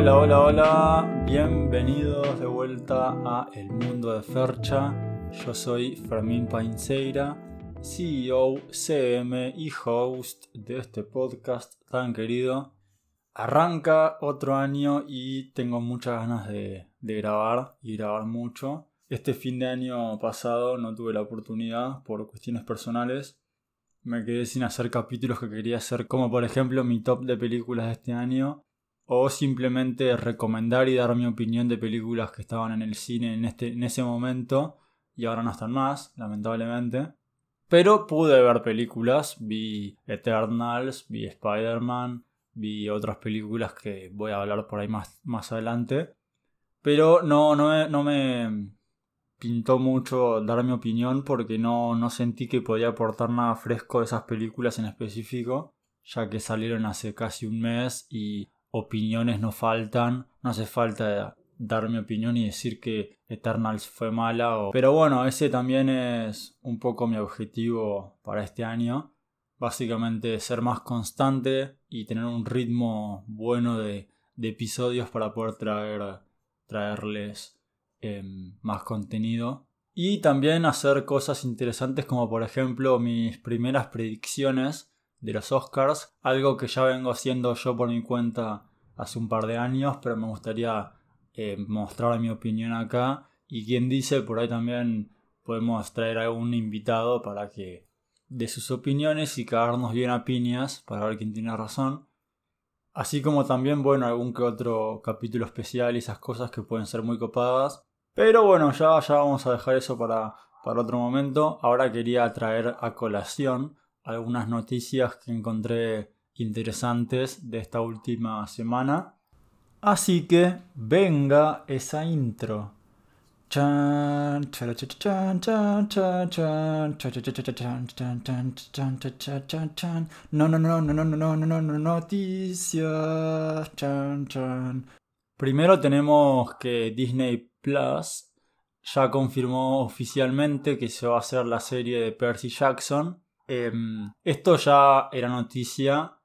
Hola, hola, hola, bienvenidos de vuelta a El Mundo de Fercha. Yo soy Fermín Painceira, CEO, CM y host de este podcast tan querido. Arranca otro año y tengo muchas ganas de, de grabar y grabar mucho. Este fin de año pasado no tuve la oportunidad por cuestiones personales. Me quedé sin hacer capítulos que quería hacer, como por ejemplo mi top de películas de este año o simplemente recomendar y dar mi opinión de películas que estaban en el cine en, este, en ese momento y ahora no están más, lamentablemente. Pero pude ver películas, vi Eternals, vi Spider-Man, vi otras películas que voy a hablar por ahí más, más adelante. Pero no, no, me, no me pintó mucho dar mi opinión porque no, no sentí que podía aportar nada fresco de esas películas en específico, ya que salieron hace casi un mes y opiniones no faltan, no hace falta dar mi opinión y decir que Eternals fue mala. Pero bueno, ese también es un poco mi objetivo para este año. Básicamente ser más constante y tener un ritmo bueno de, episodios para poder traer, traerles em, más contenido. Y también hacer cosas interesantes como por ejemplo mis primeras predicciones de los Oscars, algo que ya vengo haciendo yo por mi cuenta hace un par de años, pero me gustaría eh, mostrar mi opinión acá. Y quien dice, por ahí también podemos traer a algún invitado para que dé sus opiniones y cagarnos bien a piñas para ver quién tiene razón. Así como también, bueno, algún que otro capítulo especial y esas cosas que pueden ser muy copadas. Pero bueno, ya, ya vamos a dejar eso para, para otro momento. Ahora quería traer a colación algunas noticias que encontré interesantes de esta última semana. Así que venga esa intro. No, no, no, no, no, no, no, no, no, noticias. Primero tenemos que Disney Plus ya confirmó oficialmente que se va a hacer la serie de Percy Jackson Em, esto ya era noticia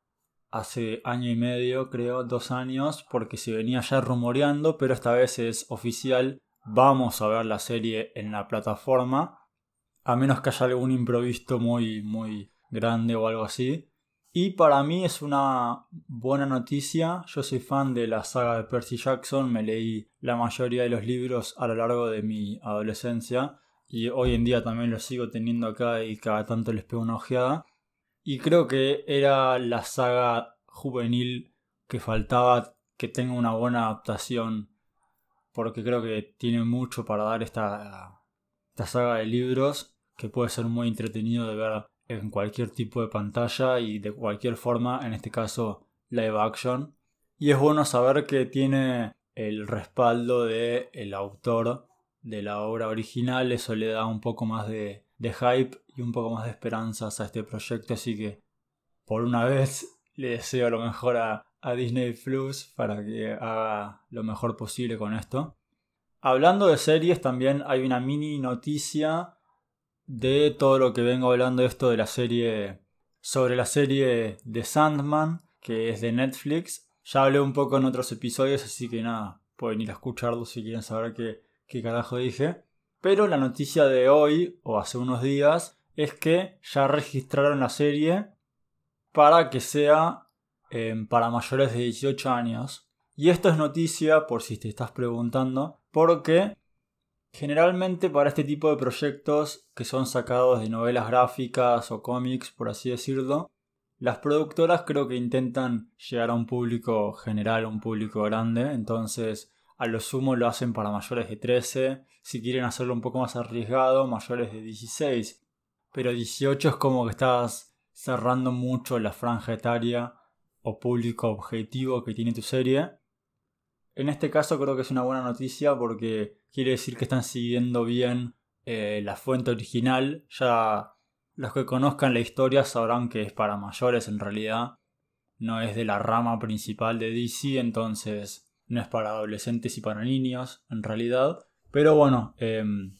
hace año y medio, creo, dos años, porque se venía ya rumoreando, pero esta vez es oficial. Vamos a ver la serie en la plataforma, a menos que haya algún improviso muy, muy grande o algo así. Y para mí es una buena noticia. Yo soy fan de la saga de Percy Jackson, me leí la mayoría de los libros a lo largo de mi adolescencia y hoy en día también lo sigo teniendo acá y cada tanto les pego una ojeada. Y creo que era la saga juvenil que faltaba que tenga una buena adaptación porque creo que tiene mucho para dar esta, esta saga de libros que puede ser muy entretenido de ver en cualquier tipo de pantalla y de cualquier forma, en este caso live action. Y es bueno saber que tiene el respaldo del el autor de la obra original, eso le da un poco más de, hype y un poco más de esperanzas a este proyecto, así que por una vez le deseo lo mejor a, a Disney Plus para que haga lo mejor posible con esto. Hablando de series, también hay una mini noticia de todo lo que vengo hablando de esto de la serie sobre la serie de Sandman, que es de Netflix. Ya hablé un poco en otros episodios, así que nada, pueden ir a escucharlo si quieren saber qué, qué carajo dije. Pero la noticia de hoy, o hace unos días, es que ya registraron la serie para que sea em, para mayores de 18 años. Y esto es noticia, por si te estás preguntando, porque generalmente para este tipo de proyectos que son sacados de novelas gráficas o cómics, por así decirlo, las productoras creo que intentan llegar a un público general, un público grande, entonces a lo sumo lo hacen para mayores de 13. Si quieren hacerlo un poco más arriesgado, mayores de 16. Pero 18 es como que estás cerrando mucho la franja etaria o público objetivo que tiene tu serie. En este caso creo que es una buena noticia porque quiere decir que están siguiendo bien eh, la fuente original. Ya los que conozcan la historia sabrán que es para mayores en realidad. No es de la rama principal de DC, entonces no es para adolescentes y para niños, en realidad. Pero bueno, em,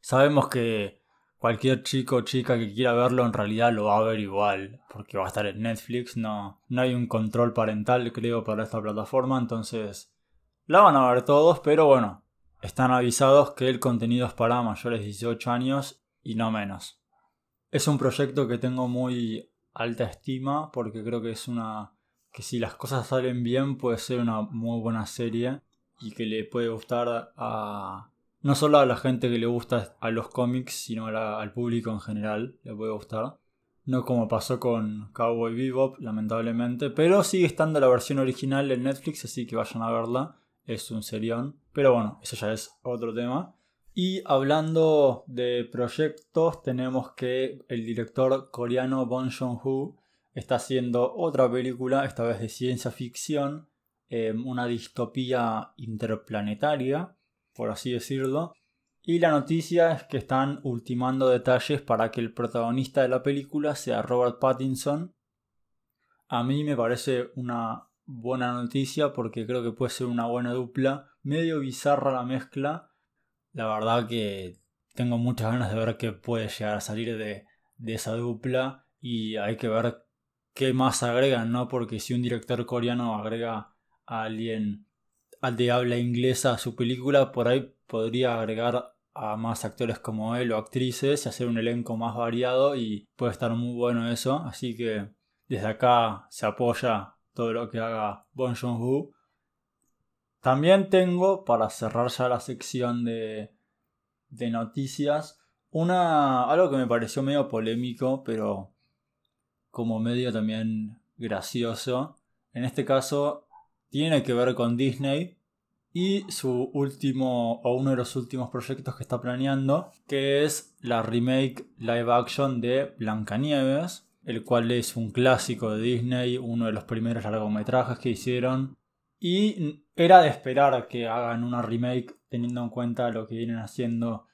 sabemos que cualquier chico o chica que quiera verlo en realidad lo va a ver igual, porque va a estar en Netflix, no, no hay un control parental creo para esta plataforma, entonces la van a ver todos, pero bueno, están avisados que el contenido es para mayores de 18 años y no menos. Es un proyecto que tengo muy alta estima porque creo que es una que si las cosas salen bien puede ser una muy buena serie y que le puede gustar a no solo a la gente que le gusta a los cómics, sino al público en general le puede gustar. No como pasó con Cowboy Bebop, lamentablemente, pero sigue estando la versión original en Netflix, así que vayan a verla. Es un serión, pero bueno, eso ya es otro tema. Y hablando de proyectos, tenemos que el director coreano Bong Joon-ho está haciendo otra película, esta vez de ciencia ficción, eh, una distopía interplanetaria por así decirlo. Y la noticia es que están ultimando detalles para que el protagonista de la película sea Robert Pattinson. A mí me parece una buena noticia porque creo que puede ser una buena dupla. Medio bizarra la mezcla. La verdad que tengo muchas ganas de ver qué puede llegar a salir de, de esa dupla. Y hay que ver qué más agregan, ¿no? Porque si un director coreano agrega a alguien al de habla inglesa a su película, por ahí podría agregar a más actores como él o actrices y hacer un elenco más variado y puede estar muy bueno eso. Así que desde acá se apoya todo lo que haga Bon Joon-ho. También tengo, para cerrar ya la sección de, de noticias, una, algo que me pareció medio polémico, pero como medio también gracioso. En este caso, tiene que ver con Disney y su último o uno de los últimos proyectos que está planeando, que es la remake live action de Blancanieves, el cual es un clásico de Disney, uno de los primeros largometrajes que hicieron. Y era de esperar que hagan una remake teniendo en cuenta lo que vienen haciendo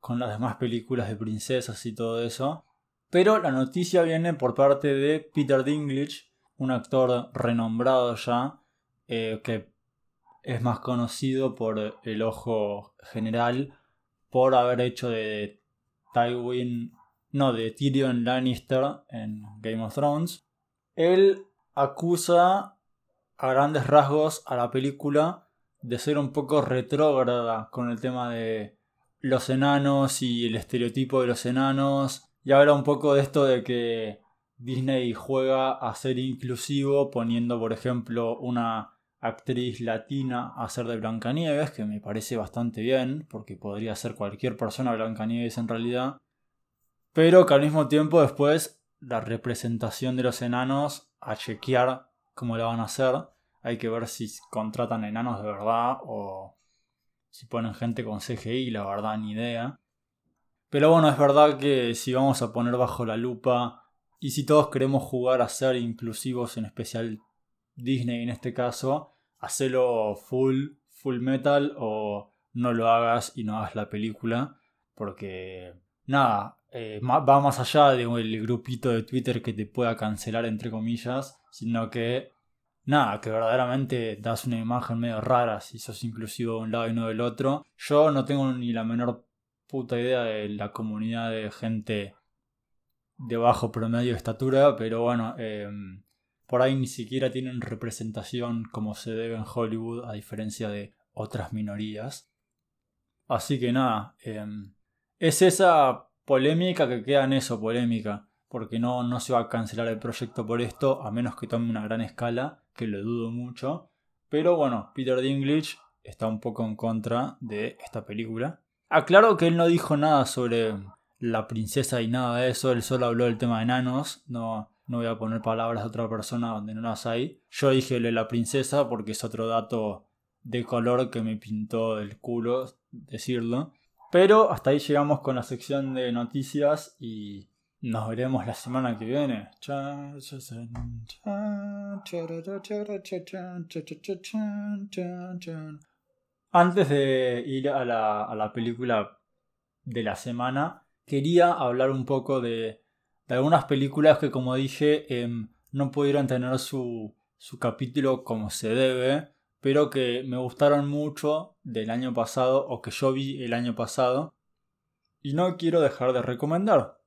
con las demás películas de princesas y todo eso. Pero la noticia viene por parte de Peter Dinklage, un actor renombrado ya, eh, que es más conocido por el ojo general por haber hecho de Tywin, no, de Tyrion Lannister en Game of Thrones. Él acusa a grandes rasgos a la película de ser un poco retrógrada con el tema de los enanos y el estereotipo de los enanos. Y habla un poco de esto de que Disney juega a ser inclusivo poniendo, por ejemplo, una actriz latina a ser de Blancanieves, que me parece bastante bien, porque podría ser cualquier persona Blancanieves en realidad, pero que al mismo tiempo después la representación de los enanos a chequear cómo la van a hacer, hay que ver si contratan enanos de verdad o si ponen gente con CGI, la verdad ni idea. Pero bueno, es verdad que si vamos a poner bajo la lupa y si todos queremos jugar a ser inclusivos, en especial Disney en este caso, hacelo full, full metal o no lo hagas y no hagas la película. Porque, nada, eh, va más allá del grupito de Twitter que te pueda cancelar, entre comillas, sino que, nada, que verdaderamente das una imagen medio rara si sos inclusivo de un lado y no del otro. Yo no tengo ni la menor puta idea de la comunidad de gente de bajo promedio de estatura, pero bueno, eh, por ahí ni siquiera tienen representación como se debe en Hollywood, a diferencia de otras minorías. Así que nada, em, es esa polémica que queda en eso, polémica, porque no, no se va a cancelar el proyecto por esto, a menos que tome una gran escala, que lo dudo mucho. Pero bueno, Peter Dinklage está un poco en contra de esta película. Aclaro que él no dijo nada sobre la princesa y nada de eso, él solo habló del tema de enanos, no, no voy a poner palabras de otra persona donde no las hay. Yo dije la princesa porque es otro dato de color que me pintó el culo decirlo. Pero hasta ahí llegamos con la sección de noticias y nos veremos la semana que viene. Antes de ir a la, a la película de la semana, quería hablar un poco de algunas películas que como dije em, no pudieron tener su, su capítulo como se debe, pero que me gustaron mucho del año pasado o que yo vi el año pasado. y no quiero dejar de recomendar.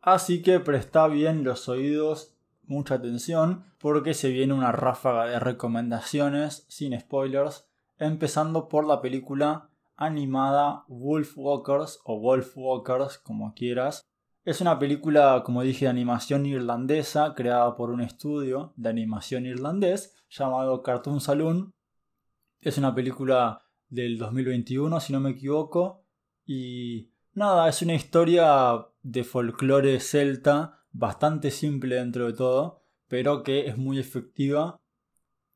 Así que presta bien los oídos, mucha atención, porque se viene una ráfaga de recomendaciones sin spoilers, empezando por la película animada Wolf Walkers o Wolf Walkers, como quieras. Es una película, como dije, de animación irlandesa, creada por un estudio de animación irlandés llamado Cartoon Saloon. Es una película del 2021, si no me equivoco, y nada, es una historia de folclore celta, bastante simple dentro de todo, pero que es muy efectiva.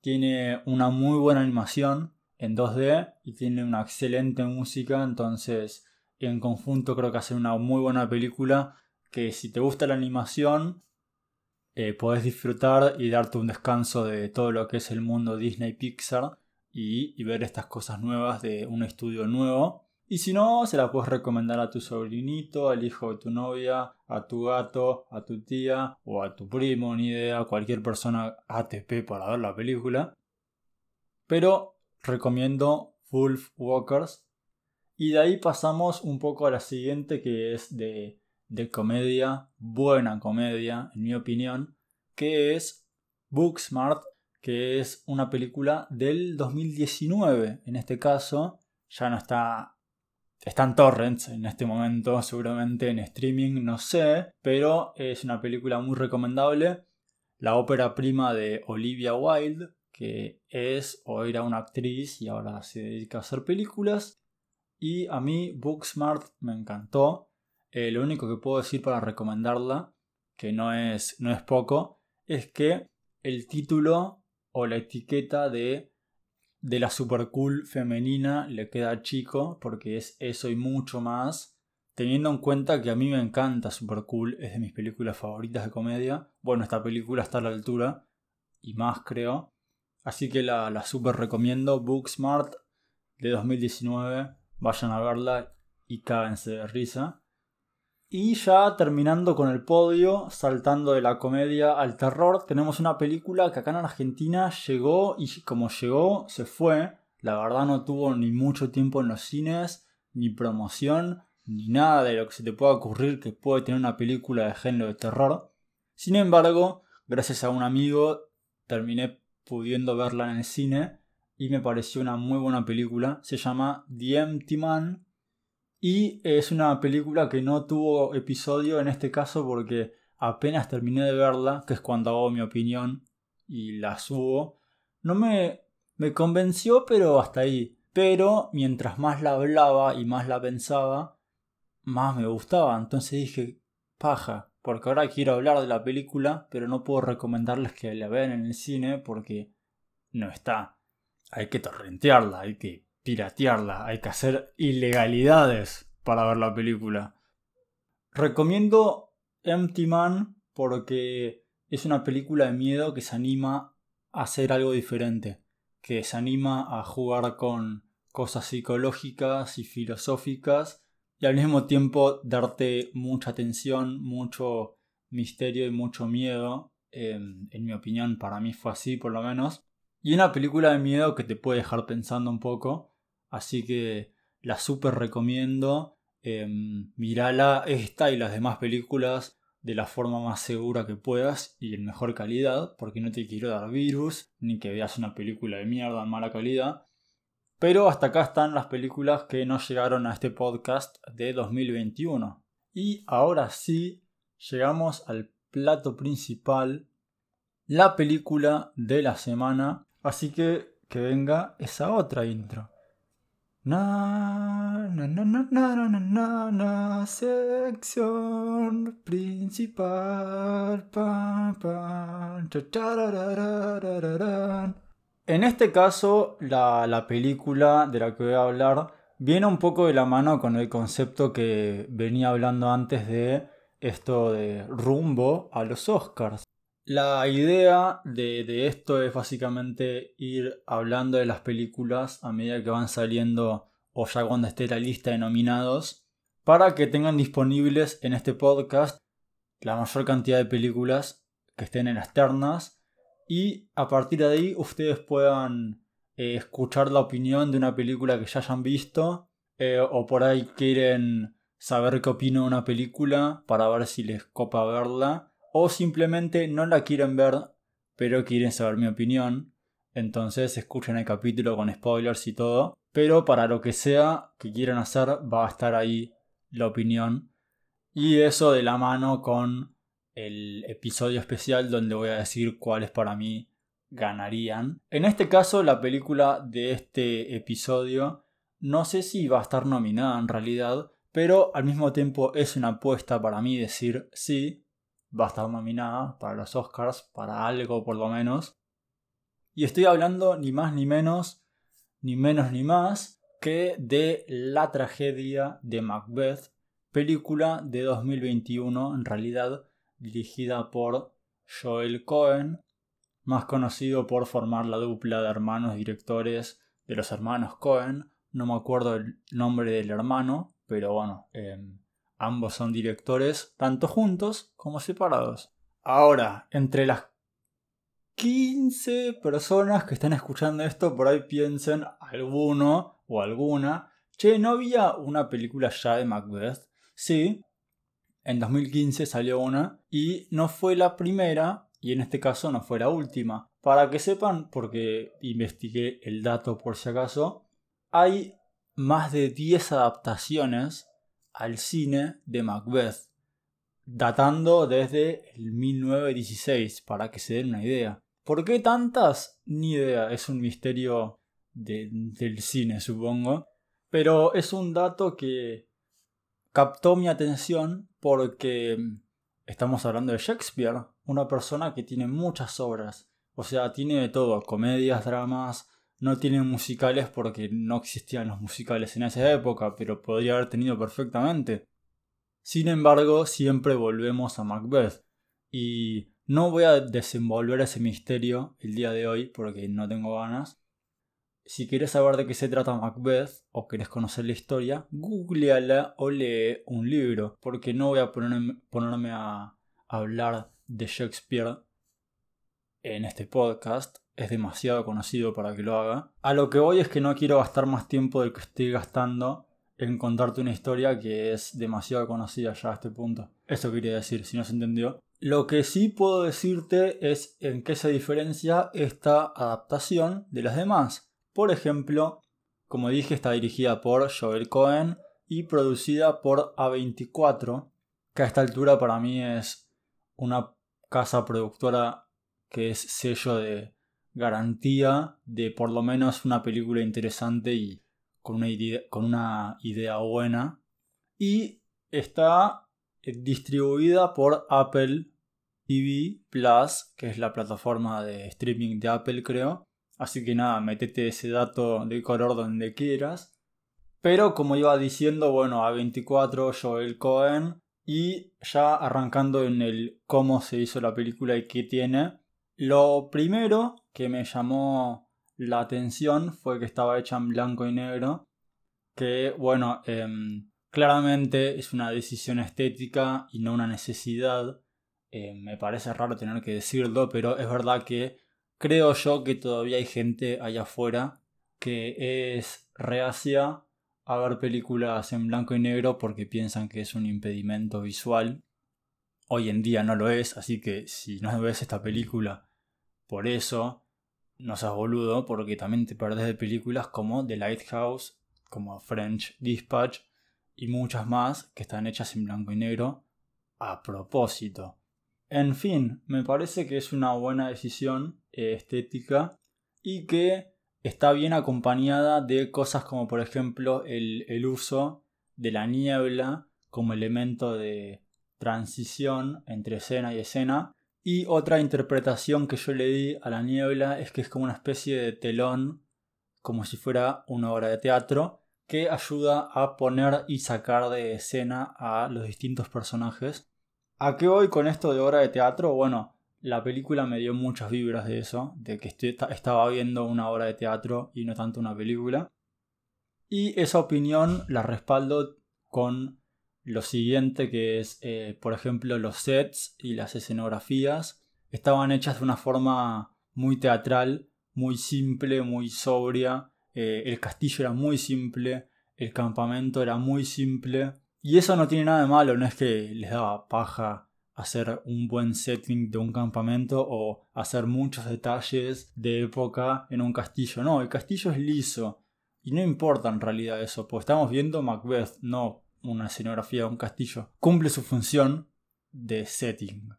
Tiene una muy buena animación en 2D y tiene una excelente música, entonces en conjunto creo que hace una muy buena película que si te gusta la animación eh, podés disfrutar y darte un descanso de todo lo que es el mundo Disney Pixar y ver estas cosas nuevas de un estudio nuevo y si no, se la puedes recomendar a tu sobrinito, al hijo de tu novia, a tu gato, a tu tía o a tu primo, ni idea, cualquier persona ATP para ver la película. Pero recomiendo Wolf Walkers. Y de ahí pasamos un poco a la siguiente que es de, de comedia, buena comedia, en mi opinión, que es Booksmart, que es una película del 2019 en este caso. Ya no está están torrents en este momento, seguramente en streaming, no sé, pero es una película muy recomendable. La ópera prima de Olivia Wilde, que es o era una actriz y ahora se dedica a hacer películas. Y a mí Booksmart me encantó. Eh, lo único que puedo decir para recomendarla, que no es, no es poco, es que el título o la etiqueta de de la super cool femenina le queda chico porque es eso y mucho más. Teniendo en cuenta que a mí me encanta Super Cool, es de mis películas favoritas de comedia. Bueno, esta película está a la altura y más creo. Así que la, super recomiendo. Booksmart de 2019. Vayan a verla y cádense de risa. Y ya terminando con el podio, saltando de la comedia al terror, tenemos una película que acá en Argentina llegó y como llegó, se fue. La verdad no tuvo ni mucho tiempo en los cines, ni promoción, ni nada de lo que se te pueda ocurrir que puede tener una película de género de terror. Sin embargo, gracias a un amigo, terminé pudiendo verla en el cine y me pareció una muy buena película. Se llama The Empty Man y es una película que no tuvo episodio en este caso porque apenas terminé de verla, que es cuando hago mi opinión y la subo. No me, me convenció, pero hasta ahí. Pero mientras más la hablaba y más la pensaba, más me gustaba. Entonces dije, paja, porque ahora quiero hablar de la película, pero no puedo recomendarles que la vean en el cine porque no está. Hay que torrentearla, hay que piratearla, hay que hacer ilegalidades para ver la película. Recomiendo Empty Man porque es una película de miedo que se anima a hacer algo diferente, que se anima a jugar con cosas psicológicas y filosóficas y al mismo tiempo darte mucha atención, mucho misterio y mucho miedo. en mi opinión, para mí fue así por lo menos. Y una película de miedo que te puede dejar pensando un poco Así que la super recomiendo. Eh, mirala esta y las demás películas de la forma más segura que puedas y en mejor calidad, porque no te quiero dar virus, ni que veas una película de mierda en mala calidad. Pero hasta acá están las películas que no llegaron a este podcast de 2021. Y ahora sí, llegamos al plato principal, la película de la semana. Así que que venga esa otra intro. Na, na, na, na, na, na, na, sección principal. En este caso, la, la película de la que voy a hablar viene un poco de la mano con el concepto que venía hablando antes de esto de rumbo a los Oscars. La idea de, esto es básicamente ir hablando de las películas a medida que van saliendo o ya cuando esté la lista de nominados para que tengan disponibles en este podcast la mayor cantidad de películas que estén en las ternas y a partir de ahí ustedes puedan eh, escuchar la opinión de una película que ya hayan visto eh, o por ahí quieren saber qué opino de una película para ver si les copa verla o simplemente no la quieren ver pero quieren saber mi opinión. Entonces escuchen el capítulo con spoilers y todo. Pero para lo que sea que quieran hacer va a estar ahí la opinión. Y eso de la mano con el episodio especial donde voy a decir cuáles para mí ganarían. En este caso la película de este episodio no sé si va a estar nominada en realidad, pero al mismo tiempo es una apuesta para mí decir sí, va a estar nominada para los Oscars, para algo por lo menos. Y estoy hablando ni más ni menos, ni menos ni más, que de La tragedia de Macbeth, película de 2021 en realidad, dirigida por Joel Cohen, más conocido por formar la dupla de hermanos directores de los hermanos Cohen. No me acuerdo el nombre del hermano, pero bueno, em, ambos son directores tanto juntos como separados. Ahora, entre las 15 personas que están escuchando esto, por ahí piensen alguno o alguna, che, ¿no había una película ya de Macbeth? Sí, en 2015 salió una y no fue la primera y en este caso no fue la última. Para que sepan, porque investigué el dato por si acaso, hay más de 10 adaptaciones al cine de Macbeth, datando desde el 1916, para que se den una idea. ¿Por qué tantas? Ni idea, es un misterio del cine, supongo. Pero es un dato que captó mi atención porque estamos hablando de Shakespeare, una persona que tiene muchas obras. O sea, tiene de todo, comedias, dramas, no tiene musicales porque no existían los musicales en esa época, pero podría haber tenido perfectamente. Sin embargo, siempre volvemos a Macbeth. Y no voy a desenvolver ese misterio el día de hoy porque no tengo ganas. Si quieres saber de qué se trata Macbeth o quieres conocer la historia, googleala o lee un libro, porque no voy a ponerme, a hablar de Shakespeare en este podcast, es demasiado conocido para que lo haga. A lo que voy es que no quiero gastar más tiempo del que estoy gastando en contarte una historia que es demasiado conocida ya a este punto. Eso quería decir, si no se entendió. Lo que sí puedo decirte es en qué se diferencia esta adaptación de las demás. Por ejemplo, como dije, está dirigida por Joel Cohen y producida por A24, que a esta altura para mí es una casa productora que es sello de garantía de por lo menos una película interesante y con una idea, buena. Y está eh, distribuida por Apple TV Plus, que es la plataforma de streaming de Apple, creo. Así que nada, metete ese dato de color donde quieras. Pero como iba diciendo, bueno, A24, Joel Cohen. Y ya arrancando en el cómo se hizo la película y qué tiene. Lo primero que me llamó la atención fue que estaba hecha en blanco y negro. Que, bueno, em, claramente es una decisión estética y no una necesidad. Em, me parece raro tener que decirlo, pero es verdad que creo yo que todavía hay gente allá afuera que es reacia a ver películas en blanco y negro porque piensan que es un impedimento visual. Hoy en día no lo es, así que si no ves esta película por eso, no seas boludo, porque también te perdés de películas como The Lighthouse, como French Dispatch y muchas más que están hechas en blanco y negro a propósito. En fin, me parece que es una buena decisión eh, estética y que está bien acompañada de cosas como por ejemplo el, el uso de la niebla como elemento de transición entre escena y escena y otra interpretación que yo le di a la niebla es que es como una especie de telón, como si fuera una obra de teatro, que ayuda a poner y sacar de escena a los distintos personajes. ¿A qué voy con esto de obra de teatro? Bueno, la película me dio muchas vibras de eso, de que estaba viendo una obra de teatro y no tanto una película. Y esa opinión la respaldo con lo siguiente que es, eh, por ejemplo, los sets y las escenografías estaban hechas de una forma muy teatral, muy simple, muy sobria. Eh, el castillo era muy simple, el campamento era muy simple, Y eso no tiene nada de malo, no es que les daba paja hacer un buen setting de un campamento o hacer muchos detalles de época en un castillo. No, el castillo es liso. Y no importa en realidad eso, pues estamos viendo Macbeth, no una escenografía de un castillo. Cumple su función de setting.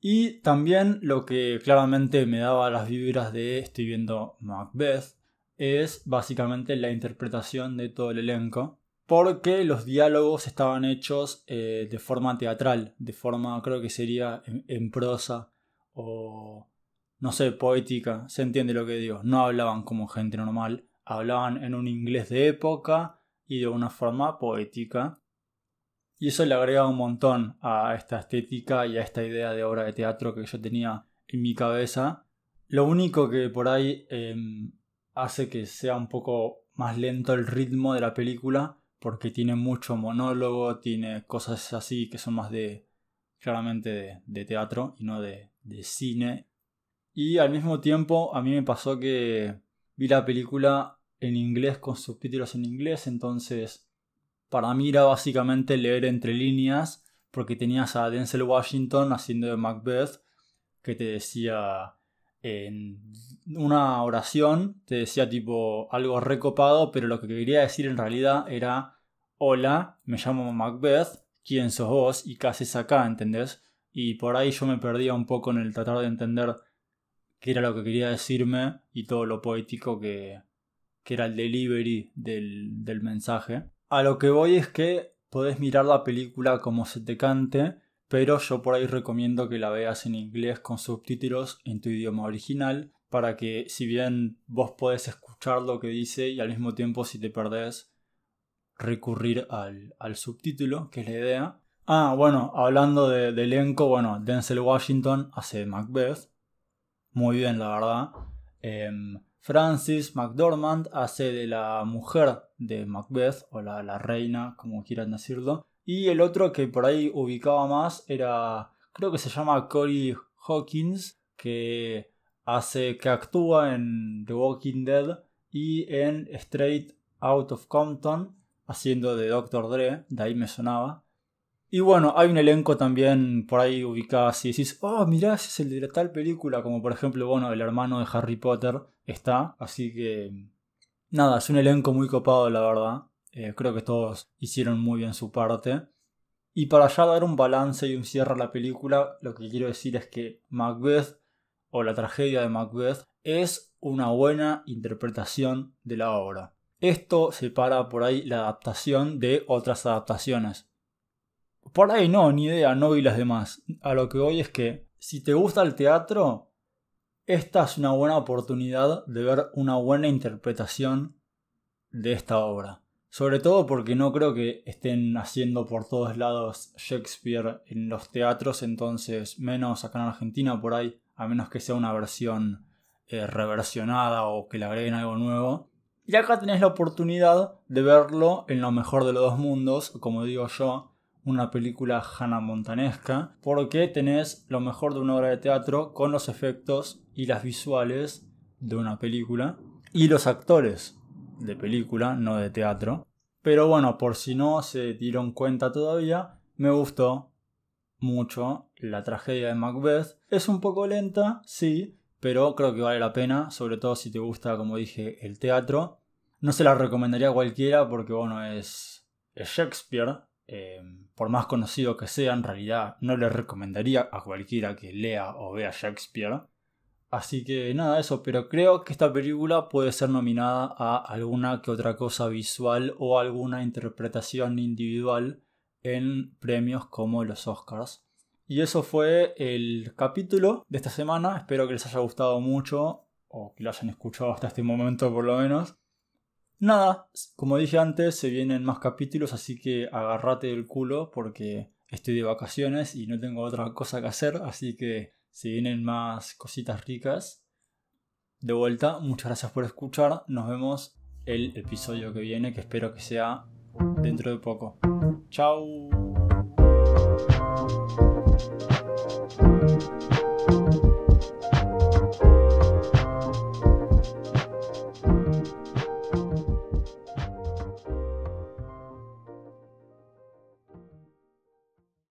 Y también lo que claramente me daba las vibras de estoy viendo Macbeth es básicamente la interpretación de todo el elenco. Porque los diálogos estaban hechos eh, de forma teatral, de forma creo que sería en, prosa o no sé, poética, se entiende lo que digo. No hablaban como gente normal, hablaban en un inglés de época y de una forma poética. Y eso le agrega un montón a esta estética y a esta idea de obra de teatro que yo tenía en mi cabeza. Lo único que por ahí em, hace que sea un poco más lento el ritmo de la película, porque tiene mucho monólogo, tiene cosas así que son más de, claramente, de, teatro y no de, de cine. Y al mismo tiempo a mí me pasó que vi la película en inglés con subtítulos en inglés, entonces para mí era básicamente leer entre líneas, porque tenías a Denzel Washington haciendo de Macbeth, que te decía en una oración, te decía tipo algo recopado, pero lo que quería decir en realidad era, hola, me llamo Macbeth, ¿quién sos vos? ¿Y qué haces acá? ¿Entendés? Y por ahí yo me perdía un poco en el tratar de entender qué era lo que quería decirme y todo lo poético que, que era el delivery del, del mensaje. A lo que voy es que podés mirar la película como se te cante, pero yo por ahí recomiendo que la veas en inglés con subtítulos en tu idioma original, para que si bien vos podés escuchar lo que dice y al mismo tiempo si te perdés recurrir al, subtítulo, que es la idea. Ah, bueno, hablando de, elenco, bueno, Denzel Washington hace Macbeth. Muy bien, la verdad. Em, Francis McDormand hace de la mujer de Macbeth, o la, la reina, como quieran decirlo. Y el otro que por ahí ubicaba más era, creo que se llama Cory Hawkins, que hace, que actúa en The Walking Dead y en Straight Out of Compton, haciendo de Dr. Dre, de ahí me sonaba. Y bueno, hay un elenco también por ahí ubicado así. Decís, oh, mirá, ese es el de tal película. Como por ejemplo, bueno, el hermano de Harry Potter está. Así que. Nada, es un elenco muy copado, la verdad. Eh, creo que todos hicieron muy bien su parte. Y para ya dar un balance y un cierre a la película, lo que quiero decir es que Macbeth, o la tragedia de Macbeth, es una buena interpretación de la obra. Esto separa por ahí la adaptación de otras adaptaciones. Por ahí no, ni idea, no vi las demás. A lo que voy es que si te gusta el teatro, esta es una buena oportunidad de ver una buena interpretación de esta obra. Sobre todo porque no creo que estén haciendo por todos lados Shakespeare en los teatros, entonces menos acá en Argentina por ahí, a menos que sea una versión eh, reversionada o que le agreguen algo nuevo. Y acá tenés la oportunidad de verlo en lo mejor de los dos mundos, como digo yo, una película Hannah Montanesca, porque tenés lo mejor de una obra de teatro con los efectos y las visuales de una película y los actores de película, no de teatro. Pero bueno, por si no se dieron cuenta todavía, me gustó mucho la tragedia de Macbeth. Es un poco lenta, sí, pero creo que vale la pena, sobre todo si te gusta, como dije, el teatro. No se la recomendaría a cualquiera porque, bueno, es, es Shakespeare, Em, por más conocido que sea, en realidad no le recomendaría a cualquiera que lea o vea Shakespeare. Así que nada, eso, pero creo que esta película puede ser nominada a alguna que otra cosa visual o alguna interpretación individual en premios como los Oscars. Y eso fue el capítulo de esta semana, espero que les haya gustado mucho o que lo hayan escuchado hasta este momento por lo menos. Nada, como dije antes, se vienen más capítulos, así que agárrate del culo porque estoy de vacaciones y no tengo otra cosa que hacer, así que se vienen más cositas ricas. De vuelta, muchas gracias por escuchar, nos vemos el episodio que viene, que espero que sea dentro de poco. Chao.